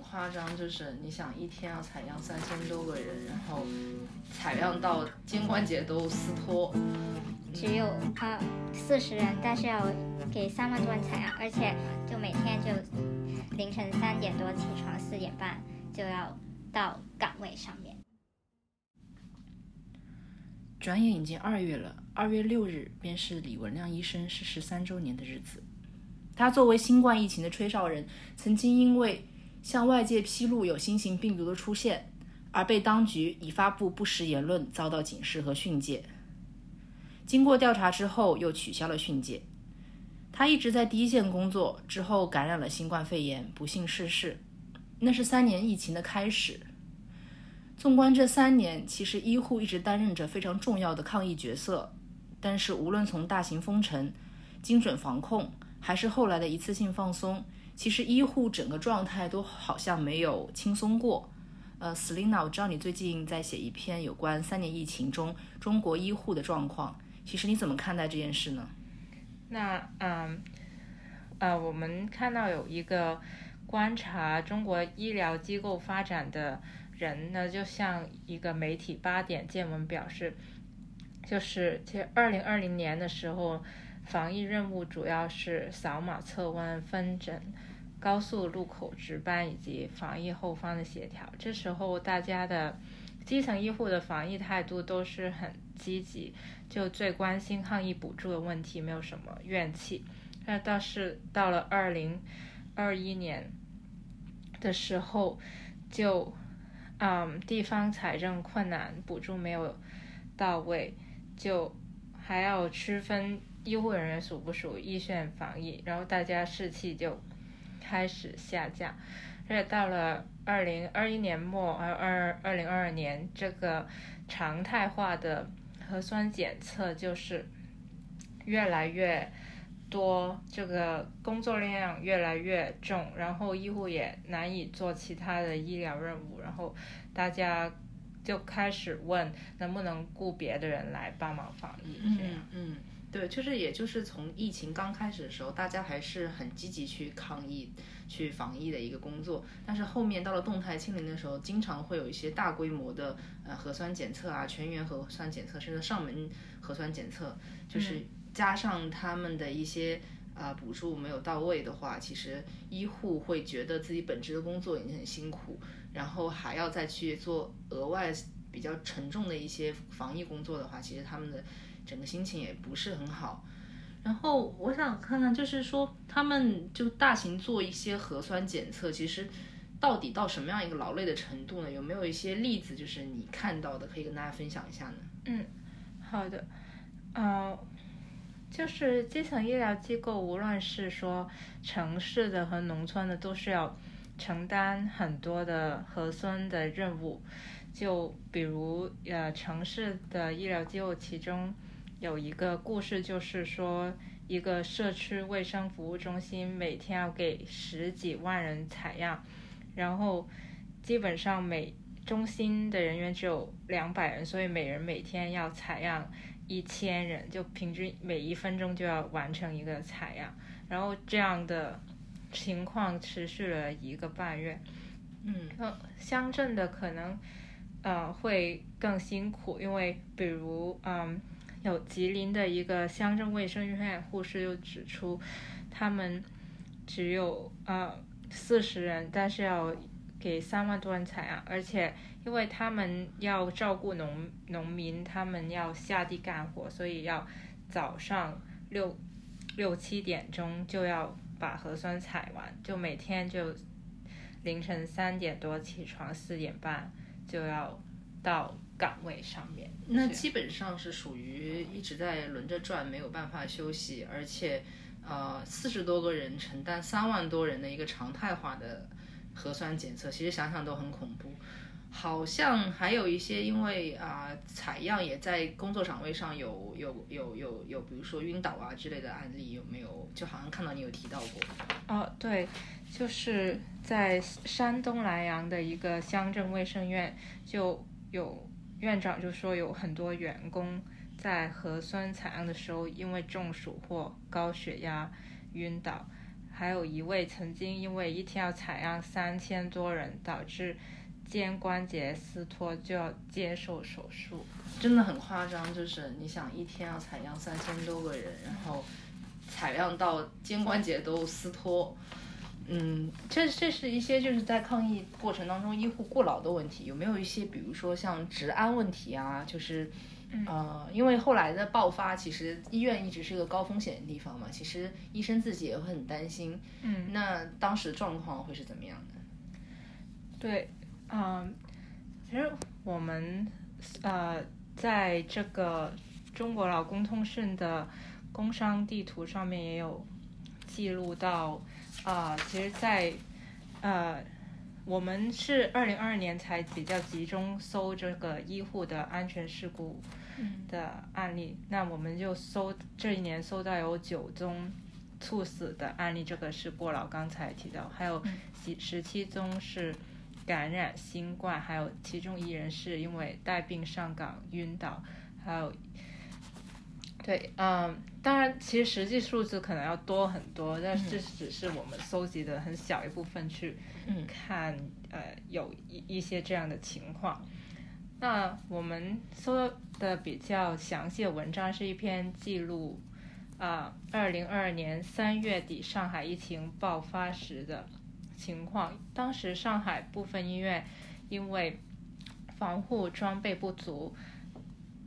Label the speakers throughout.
Speaker 1: 夸张，就是你想一天要采样三千多个人，然后采样到肩关节都撕脱。
Speaker 2: 只有啊四十人，但是要给三万多人采样，而且就每天就凌晨三点多起床，四点半就要到岗位上面。
Speaker 1: 转眼已经二月了，二月六日便是李文亮医生逝世三周年的日子。他作为新冠疫情的吹哨人，曾经因为向外界披露有新型病毒的出现，而被当局以发布不实言论遭到警示和训诫。经过调查之后，又取消了训诫。他一直在第一线工作，之后感染了新冠肺炎，不幸逝世。那是三年疫情的开始。纵观这三年，其实医护一直担任着非常重要的抗疫角色。但是，无论从大型封城、精准防控，还是后来的一次性放松，其实医护整个状态都好像没有轻松过。呃，Selina，我知道你最近在写一篇有关三年疫情中中国医护的状况。其实你怎么看待这件事呢？
Speaker 3: 那嗯呃，我们看到有一个观察中国医疗机构发展的人呢，就像一个媒体八点见闻表示，就是其实二零二零年的时候，防疫任务主要是扫码测温、分诊、高速路口值班以及防疫后方的协调。这时候大家的基层医护的防疫态度都是很积极。就最关心抗疫补助的问题，没有什么怨气。那倒是到了二零二一年的时候，就嗯地方财政困难，补助没有到位，就还要区分医护人员属不属于一线防疫，然后大家士气就开始下降。而且到了二零二一年末，还有二二零二二年这个常态化的。核酸检测就是越来越多，这个工作量越来越重，然后医护也难以做其他的医疗任务，然后大家就开始问能不能雇别的人来帮忙防疫。
Speaker 1: 嗯嗯，对，就是也就是从疫情刚开始的时候，大家还是很积极去抗疫。去防疫的一个工作，但是后面到了动态清零的时候，经常会有一些大规模的呃核酸检测啊，全员核酸检测，甚至上门核酸检测，就是加上他们的一些啊补助没有到位的话，其实医护会觉得自己本职的工作已经很辛苦，然后还要再去做额外比较沉重的一些防疫工作的话，其实他们的整个心情也不是很好。然后我想看看，就是说他们就大型做一些核酸检测，其实到底到什么样一个劳累的程度呢？有没有一些例子，就是你看到的，可以跟大家分享一下呢？
Speaker 3: 嗯，好的，呃，就是基层医疗机构，无论是说城市的和农村的，都是要承担很多的核酸的任务。就比如呃，城市的医疗机构，其中。有一个故事，就是说一个社区卫生服务中心每天要给十几万人采样，然后基本上每中心的人员只有两百人，所以每人每天要采样一千人，就平均每一分钟就要完成一个采样，然后这样的情况持续了一个半月。
Speaker 1: 嗯，
Speaker 3: 乡镇的可能呃会更辛苦，因为比如嗯。有吉林的一个乡镇卫生院护士就指出，他们只有呃四十人，但是要给三万多人采样，而且因为他们要照顾农农民，他们要下地干活，所以要早上六六七点钟就要把核酸采完，就每天就凌晨三点多起床，四点半就要到。岗位上面，
Speaker 1: 那基本上是属于一直在轮着转，没有办法休息，而且，呃，四十多个人承担三万多人的一个常态化的核酸检测，其实想想都很恐怖。好像还有一些因为啊采样也在工作岗位上有有有有有，比如说晕倒啊之类的案例，有没有？就好像看到你有提到过。
Speaker 3: 哦，对，就是在山东莱阳的一个乡镇卫生院就有。院长就说，有很多员工在核酸采样的时候，因为中暑或高血压晕倒，还有一位曾经因为一天要采样三千多人，导致肩关节撕脱，就要接受手术。
Speaker 1: 真的很夸张，就是你想一天要采样三千多个人，然后采样到肩关节都撕脱。嗯，这这是一些就是在抗疫过程当中医护过劳的问题，有没有一些比如说像治安问题啊？就是呃，因为后来的爆发，其实医院一直是一个高风险的地方嘛，其实医生自己也会很担心。
Speaker 3: 嗯，
Speaker 1: 那当时状况会是怎么样的？
Speaker 3: 对，嗯，其实我们呃在这个中国劳工通讯的工伤地图上面也有记录到。啊，其实，在呃，我们是二零二二年才比较集中搜这个医护的安全事故的案例。那我们就搜这一年搜到有九宗猝死的案例，这个是郭老刚才提到，还有十十七宗是感染新冠，还有其中一人是因为带病上岗晕倒，还有。对，嗯，当然，其实实际数字可能要多很多，但是这只是我们搜集的很小一部分去看，呃，有一一些这样的情况。那我们搜的比较详细的文章是一篇记录，啊，二零二二年三月底上海疫情爆发时的情况。当时上海部分医院因为防护装备不足，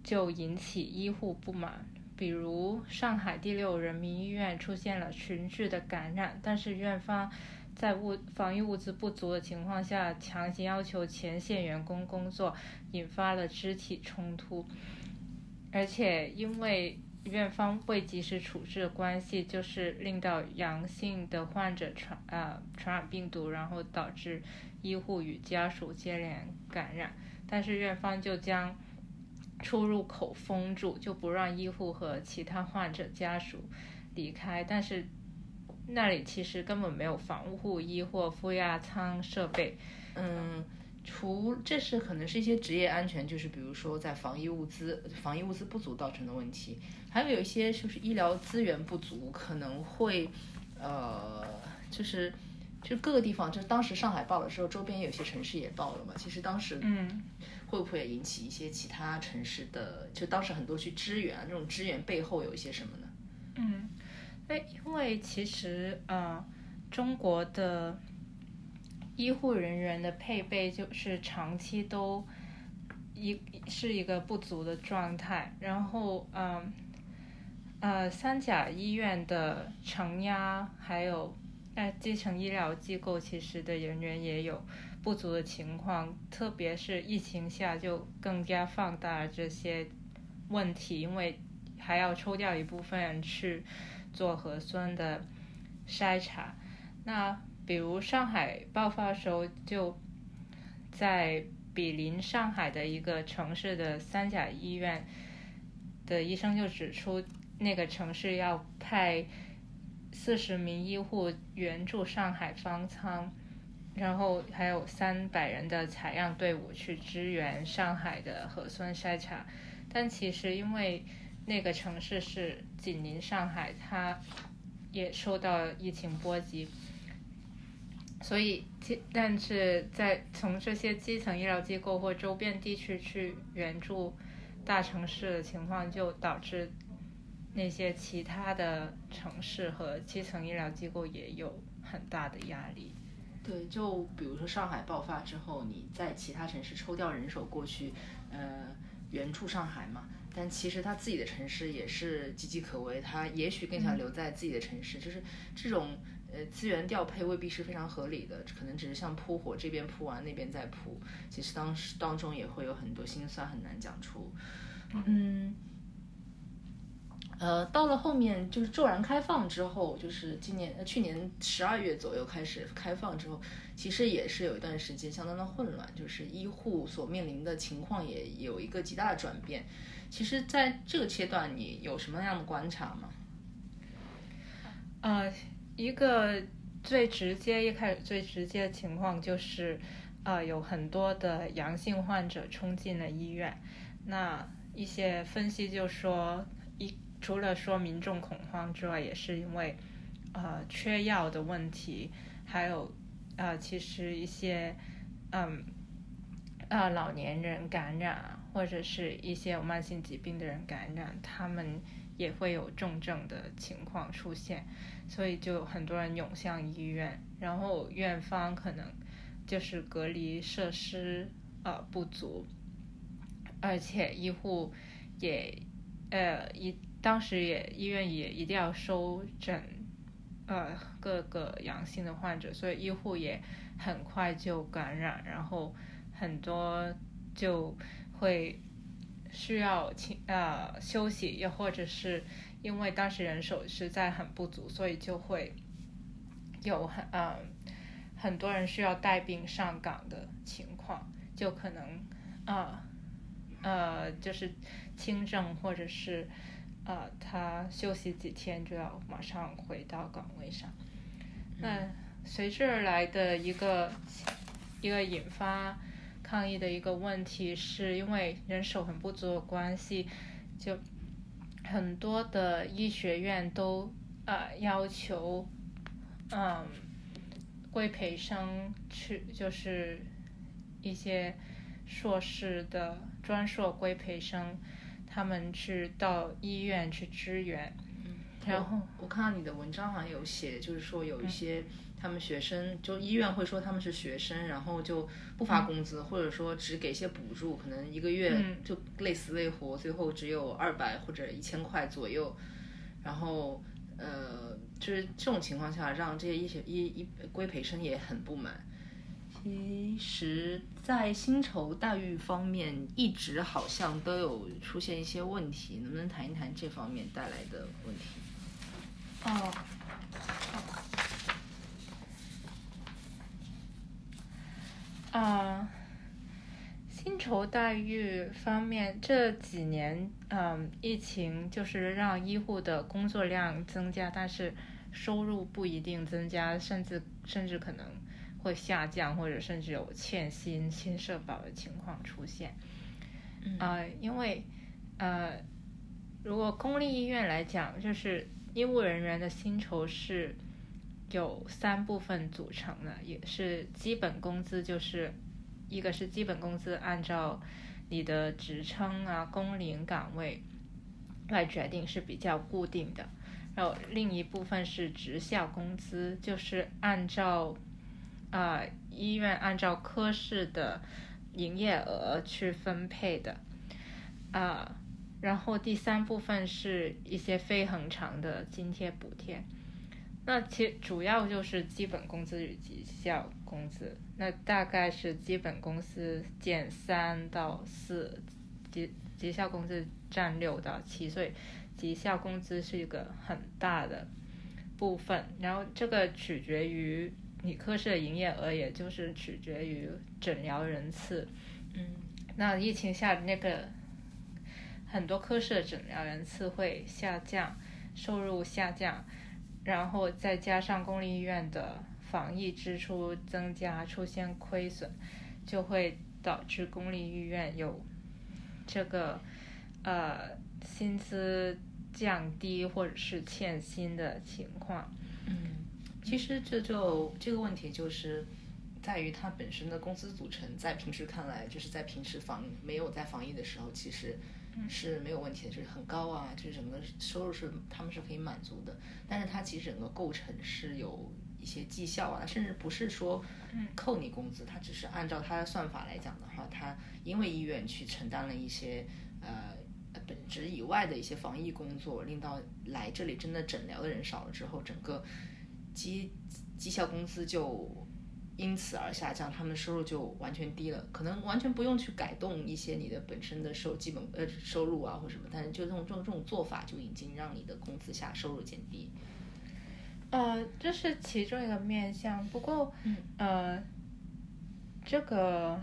Speaker 3: 就引起医护不满。比如上海第六人民医院出现了群聚的感染，但是院方在物防疫物资不足的情况下，强行要求前线员工工作，引发了肢体冲突。而且因为院方未及时处置的关系，就是令到阳性的患者传啊传染病毒，然后导致医护与家属接连感染。但是院方就将。出入口封住，就不让医护和其他患者家属离开。但是那里其实根本没有防护衣或负压舱设备。
Speaker 1: 嗯，除这是可能是一些职业安全，就是比如说在防疫物资、防疫物资不足造成的问题。还有有一些就是医疗资源不足，可能会呃，就是就各个地方，就是当时上海报的时候，周边有些城市也报了嘛。其实当时
Speaker 3: 嗯。
Speaker 1: 会不会引起一些其他城市的？就当时很多去支援啊，这种支援背后有一些什么呢？
Speaker 3: 嗯，哎，因为其实呃，中国的医护人员的配备就是长期都一是一个不足的状态，然后嗯呃，三甲医院的承压还有哎基层医疗机构其实的人员也有。不足的情况，特别是疫情下，就更加放大这些问题，因为还要抽调一部分人去做核酸的筛查。那比如上海爆发的时候，就在比邻上海的一个城市的三甲医院的医生就指出，那个城市要派四十名医护援助上海方舱。然后还有三百人的采样队伍去支援上海的核酸筛查，但其实因为那个城市是紧邻上海，它也受到疫情波及，所以但是在从这些基层医疗机构或周边地区去援助大城市的情况，就导致那些其他的城市和基层医疗机构也有很大的压力。
Speaker 1: 对，就比如说上海爆发之后，你在其他城市抽调人手过去，呃，援助上海嘛。但其实他自己的城市也是岌岌可危，他也许更想留在自己的城市。就是这种呃资源调配未必是非常合理的，可能只是像扑火，这边扑完那边再扑。其实当时当中也会有很多心酸，很难讲出。嗯。呃，到了后面就是骤然开放之后，就是今年呃去年十二月左右开始开放之后，其实也是有一段时间相当的混乱，就是医护所面临的情况也有一个极大的转变。其实，在这个阶段，你有什么样的观察吗？
Speaker 3: 呃，一个最直接一开始最直接的情况就是，呃，有很多的阳性患者冲进了医院。那一些分析就说一。除了说民众恐慌之外，也是因为，呃缺药的问题，还有呃其实一些嗯呃老年人感染或者是一些有慢性疾病的人感染，他们也会有重症的情况出现，所以就很多人涌向医院，然后院方可能就是隔离设施呃不足，而且医护也呃一当时也医院也一定要收诊呃各个阳性的患者，所以医护也很快就感染，然后很多就会需要请呃休息，又或者是因为当时人手实在很不足，所以就会有很呃很多人需要带病上岗的情况，就可能呃呃就是轻症或者是呃他休息几天就要马上回到岗位上。那随之而来的一个一个引发抗议的一个问题，是因为人手很不足的关系，就很多的医学院都呃要求，嗯，规培生去就是一些硕士的专硕规培生，他们去到医院去支援，嗯。然后
Speaker 1: 我看到你的文章好像有写，就是说有一些他们学生，就医院会说他们是学生，然后就不发工资，或者说只给一些补助，可能一个月
Speaker 3: 嗯。
Speaker 1: 就累死累活，最后只有二百或者一千块左右，然后呃，就是这种情况下，让这些医学医医规培生也很不满。其实，在薪酬待遇方面，一直好像都有出现一些问题，能不能谈一谈这方面带来的问题？
Speaker 3: 哦，啊，薪酬待遇方面，这几年，嗯，疫情就是让医护的工作量增加，但是收入不一定增加，甚至甚至可能会下降，或者甚至有欠薪、新社保的情况出现。呃，因为呃，如果公立医院来讲，就是医务人员的薪酬是有三部分组成的，也是基本工资，就是一个是基本工资，按照你的职称啊、工龄岗位来决定，是比较固定的。然后另一部分是职效工资，就是按照啊、呃医院按照科室的营业额去分配的，啊、然后第三部分是一些非恒常的津贴补贴。那其主要就是基本工资与绩效工资，那大概是基本工资减三到四，绩绩效工资占六到七，所以绩效工资是一个很大的部分。然后这个取决于你科室的营业额，也就是取决于诊疗人次。
Speaker 1: 嗯
Speaker 3: 那疫情下那个很多科室的诊疗人次会下降，收入下降，然后再加上公立医院的防疫支出增加，出现亏损，就会导致公立医院有这个呃薪资降低或者是欠薪的情况。
Speaker 1: 嗯，其实这就这个问题就是在于它本身的公司组成，在平时看来，就是在平时防没有在防疫的时候，其实是没有问题的，就是很高啊，就是整个收入是他们是可以满足的。但是它其实整个构成是有一些绩效啊，甚至不是说扣你工资，它只是按照它的算法来讲的话，它因为医院去承担了一些呃。本职以外的一些防疫工作，令到来这里真的诊疗的人少了之后，整个绩绩效工资就因此而下降，他们的收入就完全低了。可能完全不用去改动一些你的本身的收基本呃收入啊或什么，但是就这种这种这种做法就已经让你的工资下收入减低。
Speaker 3: 呃，这是其中一个面向，不过，呃，这个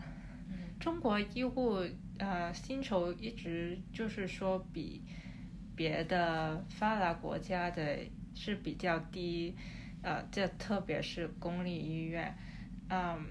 Speaker 3: 中国医护呃薪酬一直就是说比别的发达国家的是比较低，呃，这特别是公立医院，嗯，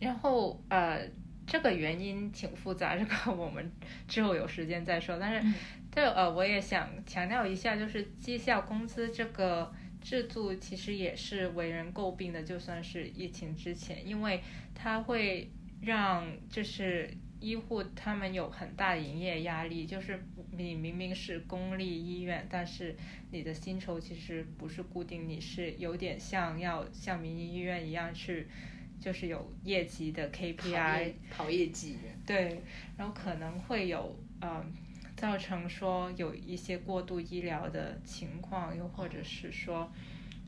Speaker 3: 然后呃。这个原因挺复杂，这个我们之后有时间再说。但是这，呃，我也想强调一下，就是绩效工资这个制度其实也是为人诟病的，就算是疫情之前，因为它会让就是医护他们有很大的营业压力，就是你明明是公立医院，但是你的薪酬其实不是固定，你是有点像要像民营医院一样去，就是有业绩的 KPI，
Speaker 1: 跑业绩。
Speaker 3: 对，然后可能会有呃。造成说有一些过度医疗的情况，又或者是说，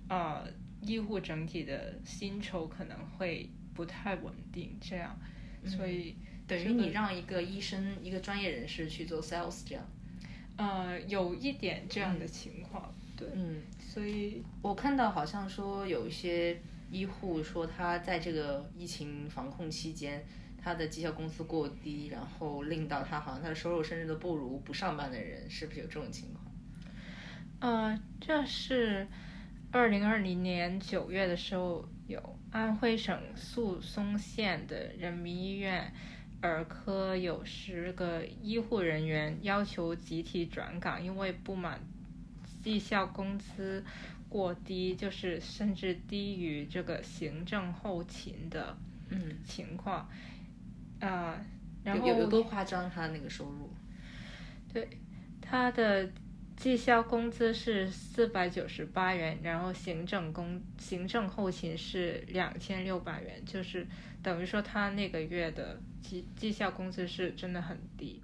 Speaker 3: 呃，医护整体的薪酬可能会不太稳定，这样，所以
Speaker 1: 等于你让一个医生、一个专业人士去做 sales 这样，
Speaker 3: 呃，有一点这样的情况，对，
Speaker 1: 嗯，
Speaker 3: 所以
Speaker 1: 我看到好像说有一些医护说他在这个疫情防控期间。他的绩效工资过低，然后令到他好像他的收入甚至都不如不上班的人，是不是有这种情况？
Speaker 3: 呃，这是二零二零年九月的时候，有安徽省宿松县的人民医院儿科有十个医护人员要求集体转岗，因为不满绩效工资过低，就是甚至低于这个行政后勤的
Speaker 1: 嗯
Speaker 3: 情况。啊，然后
Speaker 1: 有有多夸张？他那个收入？
Speaker 3: 对，他的绩效工资是四百九十八元，然后行政工行政后勤是两千六百元，就是等于说他那个月的绩绩效工资是真的很低。